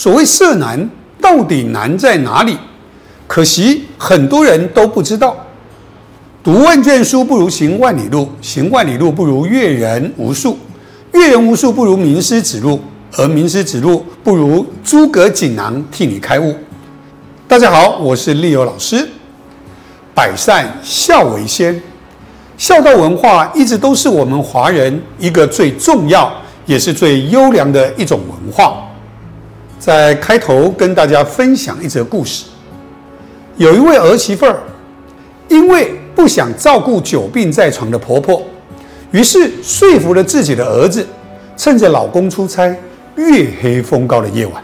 所谓色难，到底难在哪里？可惜很多人都不知道。读万卷书不如行万里路，行万里路不如阅人无数，阅人无数不如名师指路，而名师指路不如诸葛锦囊替你开悟。大家好，我是立友老师。百善孝为先，孝道文化一直都是我们华人一个最重要也是最优良的一种文化。在开头跟大家分享一则故事，有一位儿媳妇儿，因为不想照顾久病在床的婆婆，于是说服了自己的儿子，趁着老公出差，月黑风高的夜晚，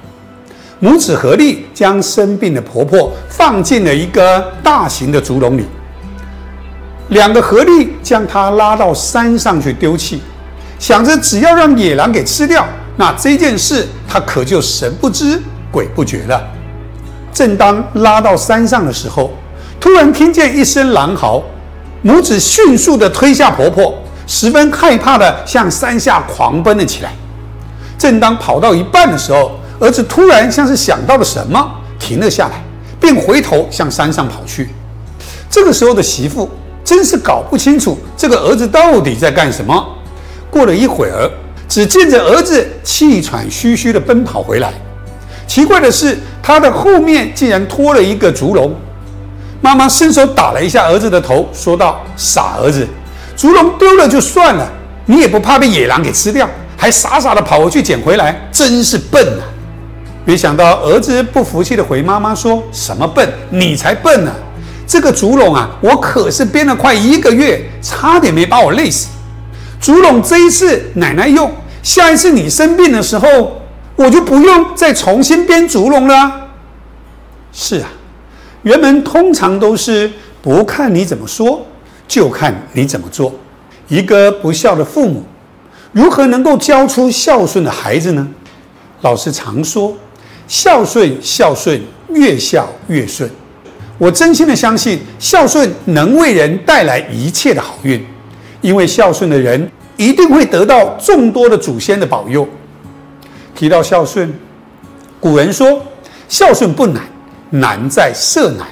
母子合力将生病的婆婆放进了一个大型的竹笼里，两个合力将她拉到山上去丢弃，想着只要让野狼给吃掉，那这件事他可就神不知鬼不觉了。正当拉到山上的时候，突然听见一声狼嚎，母子迅速的推下婆婆，十分害怕的向山下狂奔了起来。正当跑到一半的时候，儿子突然像是想到了什么，停了下来，便回头向山上跑去。这个时候的媳妇真是搞不清楚这个儿子到底在干什么。过了一会儿，只见着儿子气喘吁吁的奔跑回来。奇怪的是，他的后面竟然拖了一个竹笼。妈妈伸手打了一下儿子的头，说道：“傻儿子，竹笼丢了就算了，你也不怕被野狼给吃掉，还傻傻的跑回去捡回来，真是笨啊！”没想到儿子不服气的回妈妈说：“什么笨？你才笨呢！这个竹笼啊，我可是编了快一个月，差点没把我累死。竹笼这一次奶奶用，下一次你生病的时候，我就不用再重新编竹笼了。”是啊。人们通常都是不看你怎么说，就看你怎么做。一个不孝的父母，如何能够教出孝顺的孩子呢？老师常说，孝顺孝顺，越孝越顺。我真心的相信，孝顺能为人带来一切的好运，因为孝顺的人一定会得到众多的祖先的保佑。提到孝顺，古人说，孝顺不难。难在色难，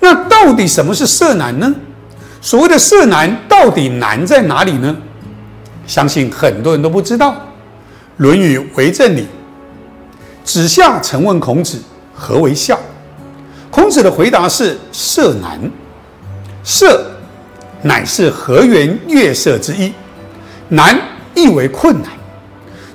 那到底什么是色难呢？所谓的色难，到底难在哪里呢？相信很多人都不知道。《论语·为政》里，子夏曾问孔子：“何为孝？”孔子的回答是：“色难。色，乃是和颜悦色之一。难，亦为困难。”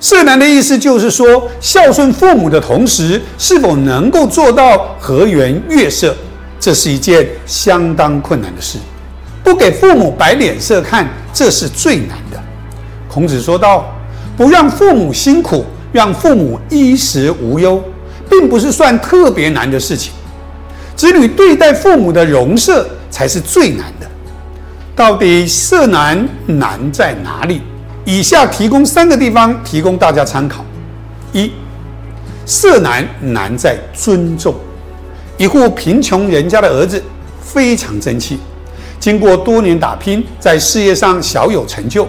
色难的意思就是说，孝顺父母的同时，是否能够做到和颜悦色，这是一件相当困难的事。不给父母摆脸色看，这是最难的。孔子说道：“不让父母辛苦，让父母衣食无忧，并不是算特别难的事情。子女对待父母的容色，才是最难的。到底色难难在哪里？”以下提供三个地方，提供大家参考：一，色难难在尊重。一户贫穷人家的儿子非常争气，经过多年打拼，在事业上小有成就。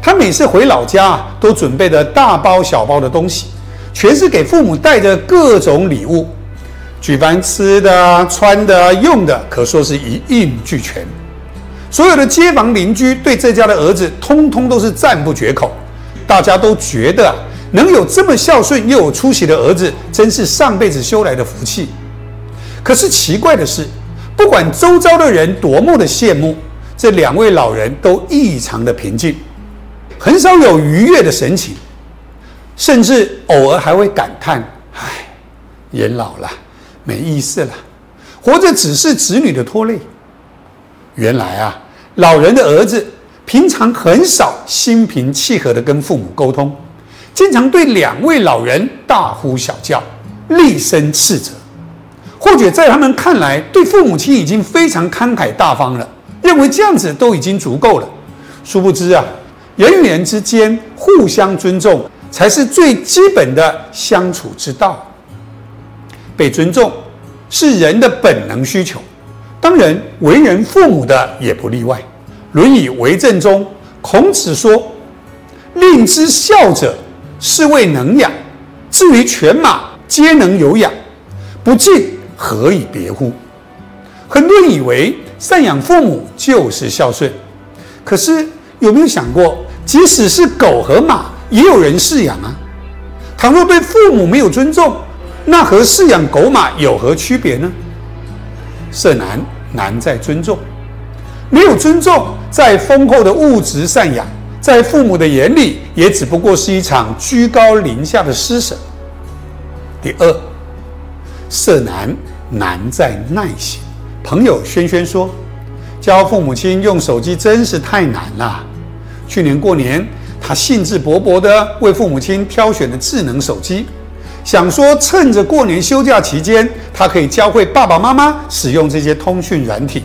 他每次回老家，都准备的大包小包的东西，全是给父母带着各种礼物，举办吃的、穿的、用的，可说是一应俱全。所有的街坊邻居对这家的儿子，通通都是赞不绝口。大家都觉得啊，能有这么孝顺又有出息的儿子，真是上辈子修来的福气。可是奇怪的是，不管周遭的人多么的羡慕，这两位老人都异常的平静，很少有愉悦的神情，甚至偶尔还会感叹：“唉，人老了，没意思了，活着只是子女的拖累。”原来啊，老人的儿子平常很少心平气和的跟父母沟通，经常对两位老人大呼小叫，厉声斥责。或者在他们看来，对父母亲已经非常慷慨大方了，认为这样子都已经足够了。殊不知啊，人与人之间互相尊重才是最基本的相处之道。被尊重是人的本能需求。当然，为人父母的也不例外。《论语为政》中，孔子说：“令之孝者，是谓能养；至于犬马，皆能有养，不敬何以别乎？很多人以为赡养父母就是孝顺，可是有没有想过，即使是狗和马，也有人饲养啊？倘若对父母没有尊重，那和饲养狗马有何区别呢？色难难在尊重，没有尊重，在丰厚的物质赡养，在父母的眼里，也只不过是一场居高临下的施舍。第二，色难难在耐心。朋友轩轩说：“教父母亲用手机真是太难了。去年过年，他兴致勃勃地为父母亲挑选了智能手机，想说趁着过年休假期间，他可以教会爸爸妈妈使用这些通讯软体，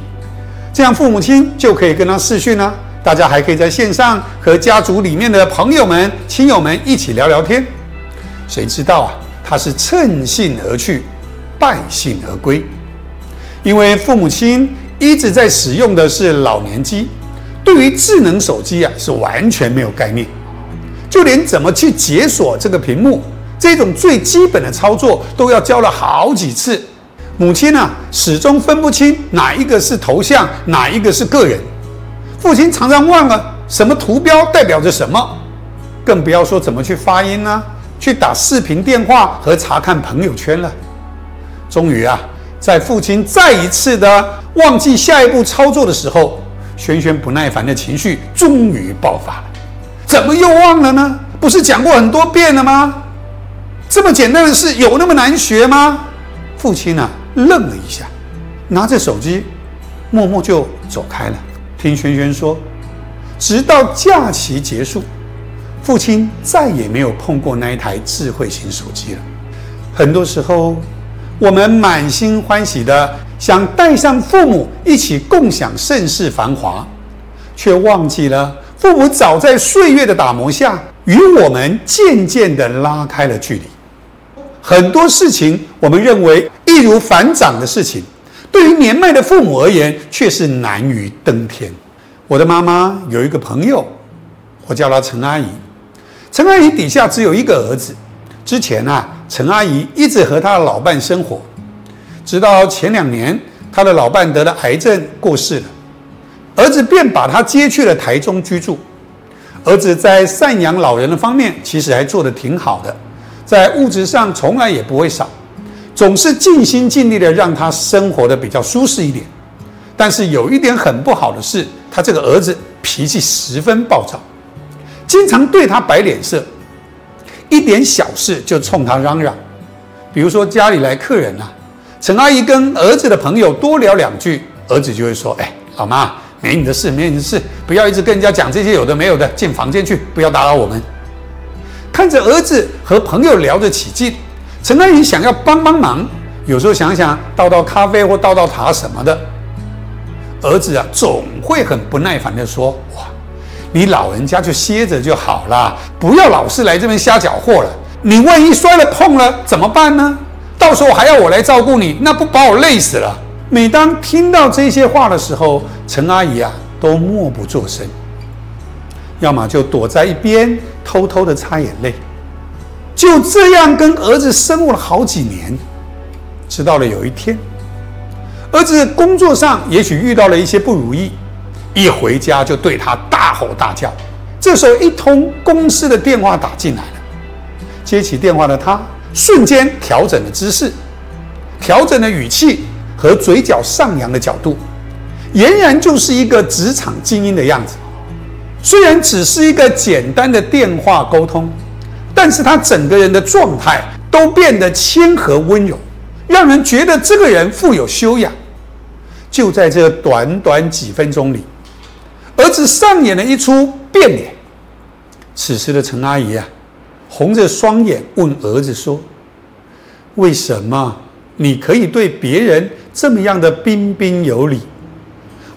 这样父母亲就可以跟他视讯啊，大家还可以在线上和家族里面的朋友们、亲友们一起聊聊天。谁知道啊，他是趁兴而去，败兴而归。”因为父母亲一直在使用的是老年机，对于智能手机啊是完全没有概念，就连怎么去解锁这个屏幕这种最基本的操作都要教了好几次。母亲呢始终分不清哪一个是头像，哪一个是个人。父亲常常忘了什么图标代表着什么，更不要说怎么去发音呢，去打视频电话和查看朋友圈了。终于啊。在父亲再一次的忘记下一步操作的时候，轩轩不耐烦的情绪终于爆发了。怎么又忘了呢？不是讲过很多遍了吗？这么简单的事有那么难学吗？父亲呢愣了一下，拿着手机，默默就走开了。听轩轩说，直到假期结束，父亲再也没有碰过那一台智慧型手机了。很多时候。我们满心欢喜的想带上父母一起共享盛世繁华，却忘记了父母早在岁月的打磨下与我们渐渐的拉开了距离。很多事情我们认为易如反掌的事情，对于年迈的父母而言却是难于登天。我的妈妈有一个朋友，我叫她陈阿姨。陈阿姨底下只有一个儿子，之前啊。陈阿姨一直和她的老伴生活，直到前两年，她的老伴得了癌症过世了，儿子便把她接去了台中居住。儿子在赡养老人的方面，其实还做得挺好的，在物质上从来也不会少，总是尽心尽力的让他生活的比较舒适一点。但是有一点很不好的是，他这个儿子脾气十分暴躁，经常对他摆脸色。一点小事就冲他嚷嚷，比如说家里来客人啊，陈阿姨跟儿子的朋友多聊两句，儿子就会说：“哎，老妈，没你的事，没你的事，不要一直跟人家讲这些有的没有的，进房间去，不要打扰我们。”看着儿子和朋友聊得起劲，陈阿姨想要帮帮忙，有时候想想倒倒咖啡或倒倒茶什么的，儿子啊总会很不耐烦地说：“哇。”你老人家就歇着就好了，不要老是来这边瞎搅和了。你万一摔了碰了怎么办呢？到时候还要我来照顾你，那不把我累死了？每当听到这些话的时候，陈阿姨啊都默不作声，要么就躲在一边偷偷的擦眼泪。就这样跟儿子生活了好几年，直到了有一天，儿子工作上也许遇到了一些不如意。一回家就对他大吼大叫。这时候，一通公司的电话打进来了。接起电话的他，瞬间调整了姿势，调整了语气和嘴角上扬的角度，俨然就是一个职场精英的样子。虽然只是一个简单的电话沟通，但是他整个人的状态都变得谦和温柔，让人觉得这个人富有修养。就在这短短几分钟里。儿子上演了一出变脸。此时的陈阿姨啊，红着双眼问儿子说：“为什么你可以对别人这么样的彬彬有礼？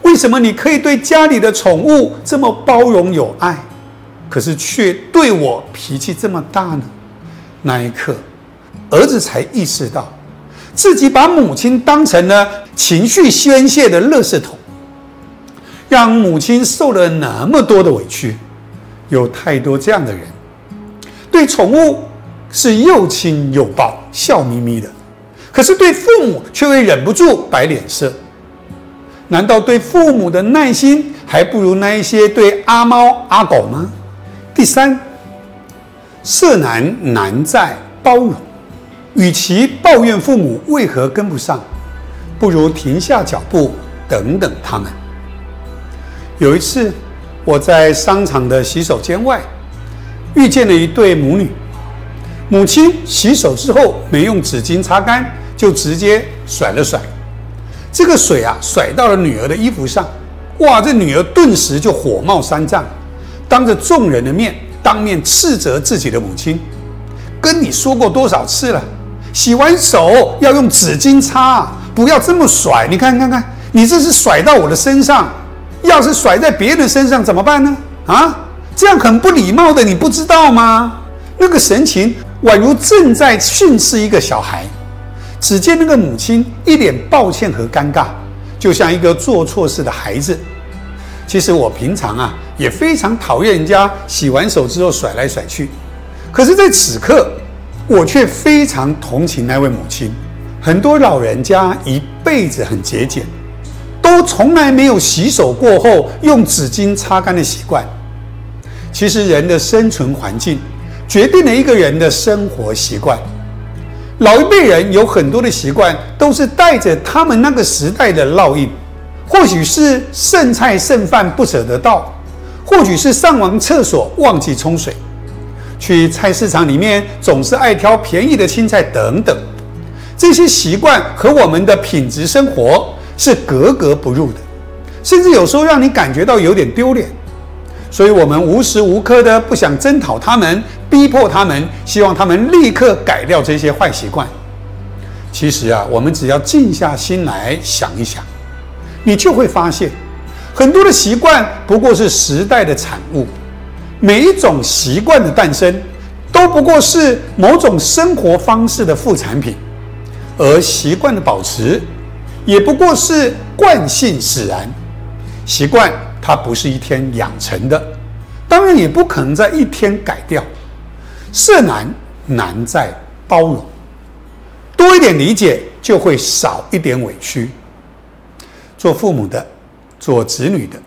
为什么你可以对家里的宠物这么包容有爱，可是却对我脾气这么大呢？”那一刻，儿子才意识到，自己把母亲当成了情绪宣泄的垃圾桶。让母亲受了那么多的委屈，有太多这样的人，对宠物是又亲又抱，笑眯眯的；可是对父母却会忍不住摆脸色。难道对父母的耐心还不如那一些对阿猫阿狗吗？第三，色难难在包容。与其抱怨父母为何跟不上，不如停下脚步，等等他们。有一次，我在商场的洗手间外遇见了一对母女，母亲洗手之后没用纸巾擦干，就直接甩了甩。这个水啊，甩到了女儿的衣服上，哇！这女儿顿时就火冒三丈，当着众人的面，当面斥责自己的母亲：“跟你说过多少次了，洗完手要用纸巾擦，不要这么甩。你看看看，你这是甩到我的身上，要是甩在别人身上怎么办呢？啊，这样很不礼貌的，你不知道吗？那个神情宛如正在训斥一个小孩。”只见那个母亲一脸抱歉和尴尬，就像一个做错事的孩子。其实我平常啊也非常讨厌人家洗完手之后甩来甩去，可是在此刻，我却非常同情那位母亲。很多老人家一辈子很节俭，都从来没有洗手过后用纸巾擦干的习惯。其实人的生存环境决定了一个人的生活习惯。老一辈人有很多的习惯，都是带着他们那个时代的烙印。或许是剩菜剩饭不舍得倒，或许是上完厕所忘记冲水，去菜市场里面总是爱挑便宜的青菜等等。这些习惯和我们的品质生活是格格不入的，甚至有时候让你感觉到有点丢脸。所以，我们无时无刻的不想征讨他们。逼迫他们，希望他们立刻改掉这些坏习惯。其实啊，我们只要静下心来想一想，你就会发现，很多的习惯不过是时代的产物。每一种习惯的诞生，都不过是某种生活方式的副产品，而习惯的保持，也不过是惯性使然。习惯它不是一天养成的，当然也不可能在一天改掉。色难难在包容，多一点理解就会少一点委屈。做父母的，做子女的，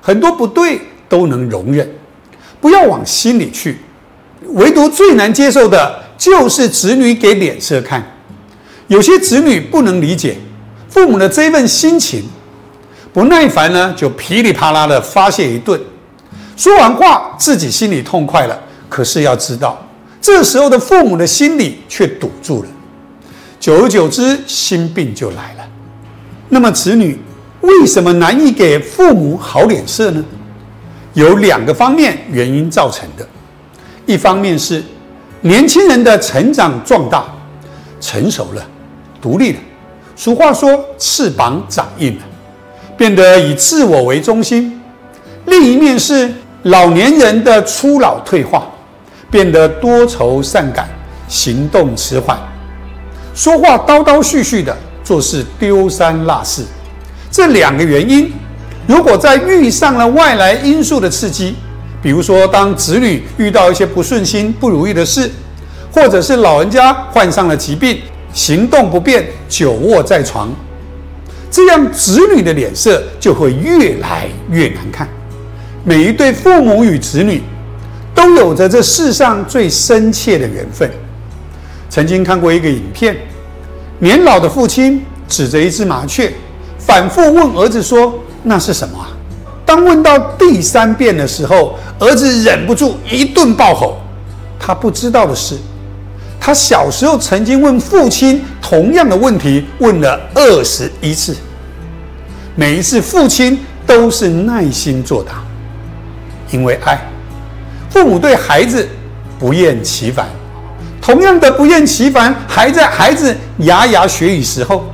很多不对都能容忍，不要往心里去。唯独最难接受的就是子女给脸色看。有些子女不能理解父母的这份心情，不耐烦呢，就噼里啪啦的发泄一顿。说完话，自己心里痛快了。可是要知道，这时候的父母的心里却堵住了，久而久之，心病就来了。那么，子女为什么难以给父母好脸色呢？有两个方面原因造成的。一方面是年轻人的成长壮大、成熟了、独立了。俗话说“翅膀长硬了”，变得以自我为中心。另一面是老年人的初老退化。变得多愁善感，行动迟缓，说话叨叨絮絮的，做事丢三落四。这两个原因，如果再遇上了外来因素的刺激，比如说当子女遇到一些不顺心、不如意的事，或者是老人家患上了疾病，行动不便，久卧在床，这样子女的脸色就会越来越难看。每一对父母与子女。都有着这世上最深切的缘分。曾经看过一个影片，年老的父亲指着一只麻雀，反复问儿子说：“那是什么啊？”当问到第三遍的时候，儿子忍不住一顿暴吼。他不知道的是，他小时候曾经问父亲同样的问题，问了二十一次，每一次父亲都是耐心作答，因为爱。父母对孩子不厌其烦，同样的不厌其烦，还在孩子牙牙学语时候、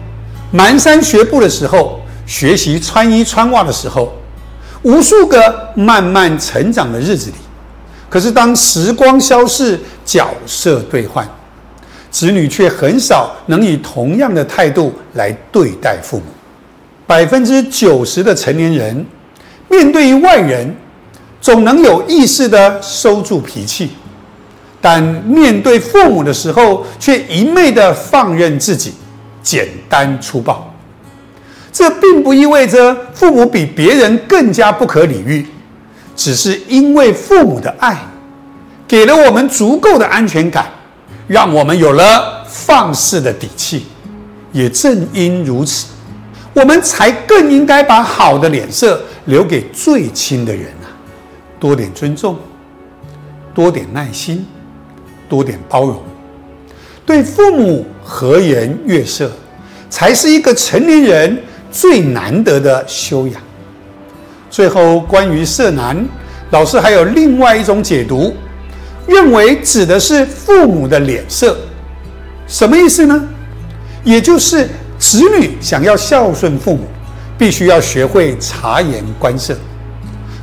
蹒跚学步的时候、学习穿衣穿袜的时候，无数个慢慢成长的日子里，可是当时光消逝，角色兑换，子女却很少能以同样的态度来对待父母。百分之九十的成年人，面对于外人。总能有意识的收住脾气，但面对父母的时候，却一昧的放任自己，简单粗暴。这并不意味着父母比别人更加不可理喻，只是因为父母的爱，给了我们足够的安全感，让我们有了放肆的底气。也正因如此，我们才更应该把好的脸色留给最亲的人啊！多点尊重，多点耐心。多点包容，对父母和颜悦色，才是一个成年人最难得的修养。最后，关于色难，老师还有另外一种解读，认为指的是父母的脸色。什么意思呢？也就是子女想要孝顺父母，必须要学会察言观色。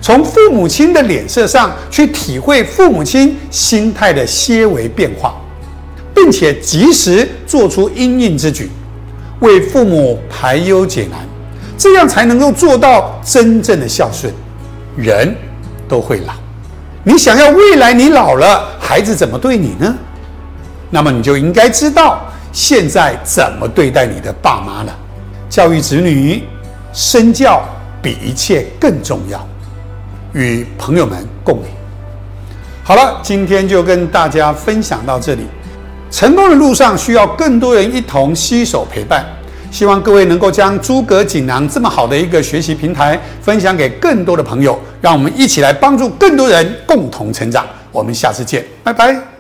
从父母亲的脸色上去体会父母亲心态的些微变化，并且及时做出应应之举，为父母排忧解难，这样才能够做到真正的孝顺。人都会老，你想要未来你老了，孩子怎么对你呢？那么你就应该知道现在怎么对待你的爸妈了。教育子女，身教比一切更重要。与朋友们共勉。好了，今天就跟大家分享到这里。成功的路上需要更多人一同携手陪伴，希望各位能够将诸葛锦囊这么好的一个学习平台分享给更多的朋友，让我们一起来帮助更多人共同成长。我们下次见，拜拜。